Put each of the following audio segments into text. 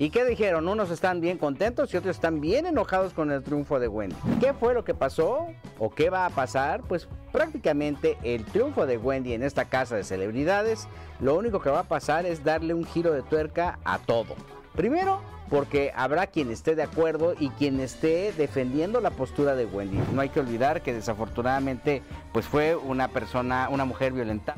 ¿Y qué dijeron? Unos están bien contentos y otros están bien enojados con el triunfo de Wendy. ¿Qué fue lo que pasó? ¿O qué va a pasar? Pues prácticamente el triunfo de Wendy en esta casa de celebridades, lo único que va a pasar es darle un giro de tuerca a todo. Primero, porque habrá quien esté de acuerdo y quien esté defendiendo la postura de Wendy. No hay que olvidar que desafortunadamente pues fue una persona, una mujer violentada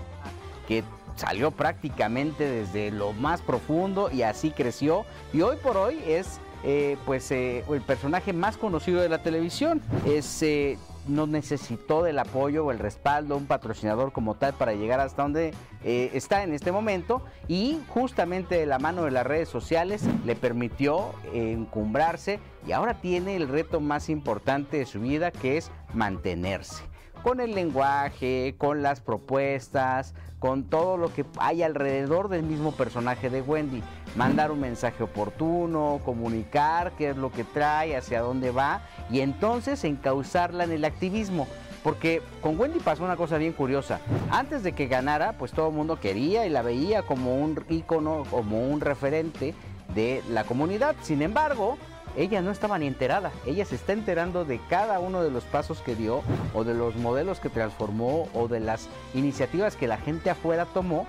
que salió prácticamente desde lo más profundo y así creció. Y hoy por hoy es eh, pues eh, el personaje más conocido de la televisión. Eh, no necesitó del apoyo o el respaldo, un patrocinador como tal para llegar hasta donde está en este momento. Y justamente la mano de las redes sociales le permitió encumbrarse y ahora tiene el reto más importante de su vida que es mantenerse con el lenguaje, con las propuestas, con todo lo que hay alrededor del mismo personaje de Wendy. Mandar un mensaje oportuno, comunicar qué es lo que trae, hacia dónde va y entonces encauzarla en el activismo. Porque con Wendy pasó una cosa bien curiosa. Antes de que ganara, pues todo el mundo quería y la veía como un ícono, como un referente de la comunidad. Sin embargo, ella no estaba ni enterada. Ella se está enterando de cada uno de los pasos que dio o de los modelos que transformó o de las iniciativas que la gente afuera tomó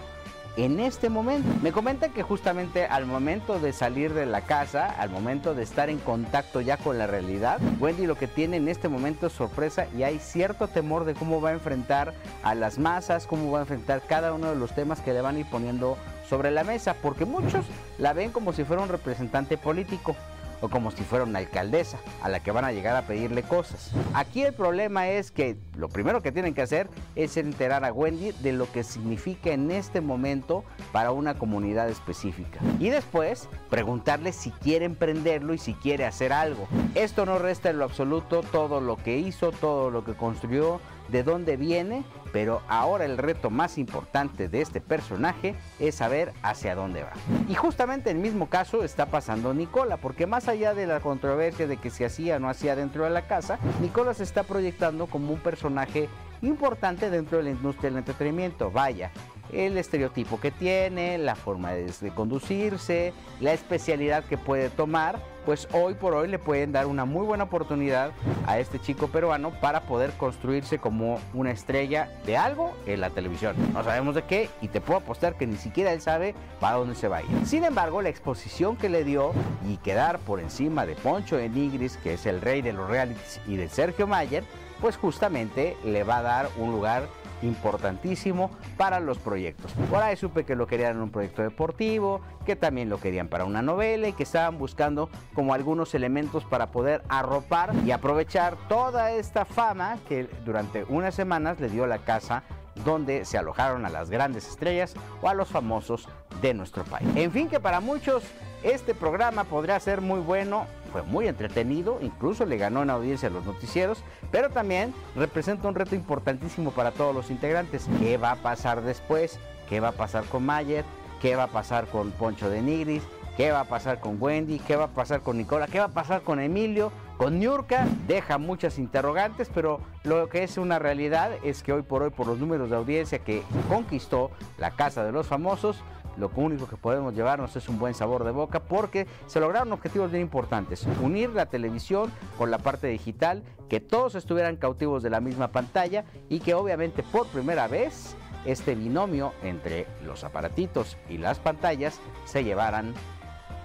en este momento. Me comentan que justamente al momento de salir de la casa, al momento de estar en contacto ya con la realidad, Wendy lo que tiene en este momento es sorpresa y hay cierto temor de cómo va a enfrentar a las masas, cómo va a enfrentar cada uno de los temas que le van a ir poniendo sobre la mesa, porque muchos la ven como si fuera un representante político o como si fuera una alcaldesa a la que van a llegar a pedirle cosas. Aquí el problema es que lo primero que tienen que hacer es enterar a Wendy de lo que significa en este momento para una comunidad específica. Y después preguntarle si quiere emprenderlo y si quiere hacer algo. Esto no resta en lo absoluto todo lo que hizo, todo lo que construyó, de dónde viene, pero ahora el reto más importante de este personaje es saber hacia dónde va. Y justamente el mismo caso está pasando Nicola, porque más allá de la controversia de que se hacía o no hacía dentro de la casa, Nicola se está proyectando como un personaje importante dentro de la industria del entretenimiento. Vaya, el estereotipo que tiene, la forma de, conducirse, la especialidad que puede tomar, pues hoy por hoy le pueden dar una muy buena oportunidad a este chico peruano para poder construirse como una estrella de algo en la televisión. No sabemos de qué y te puedo apostar que ni siquiera él sabe para dónde se va a ir. Sin embargo, la exposición que le dio y quedar por encima de Poncho de Nigris, que es el rey de los realities, y de Sergio Mayer, pues justamente le va a dar un lugar importantísimo para los proyectos. Por ahí supe que lo querían en un proyecto deportivo, que también lo querían para una novela y que estaban buscando como algunos elementos para poder arropar y aprovechar toda esta fama que durante unas semanas le dio la casa donde se alojaron a las grandes estrellas o a los famosos de nuestro país. En fin, que para muchos este programa podría ser muy bueno, fue muy entretenido, incluso le ganó en audiencia a los noticieros, pero también representa un reto importantísimo para todos los integrantes. ¿Qué va a pasar después? ¿Qué va a pasar con Mayer? ¿Qué va a pasar con Poncho de Nigris? ¿Qué va a pasar con Wendy? ¿Qué va a pasar con Nicola? ¿Qué va a pasar con Emilio? Con Niurka deja muchas interrogantes, pero lo que es una realidad es que hoy por hoy, por los números de audiencia que conquistó la Casa de los Famosos, lo único que podemos llevarnos es un buen sabor de boca porque se lograron objetivos bien importantes. Unir la televisión con la parte digital, que todos estuvieran cautivos de la misma pantalla y que obviamente por primera vez este binomio entre los aparatitos y las pantallas se llevaran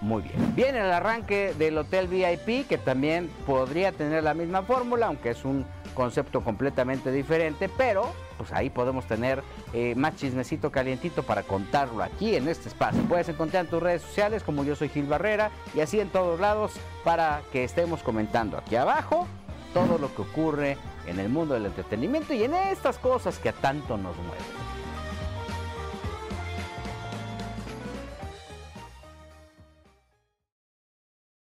muy bien. Viene el arranque del Hotel VIP que también podría tener la misma fórmula, aunque es un concepto completamente diferente, pero pues ahí podemos tener eh, más chismecito calientito para contarlo aquí en este espacio. Puedes encontrar en tus redes sociales como yo soy Gil Barrera y así en todos lados para que estemos comentando aquí abajo todo lo que ocurre en el mundo del entretenimiento y en estas cosas que a tanto nos mueven.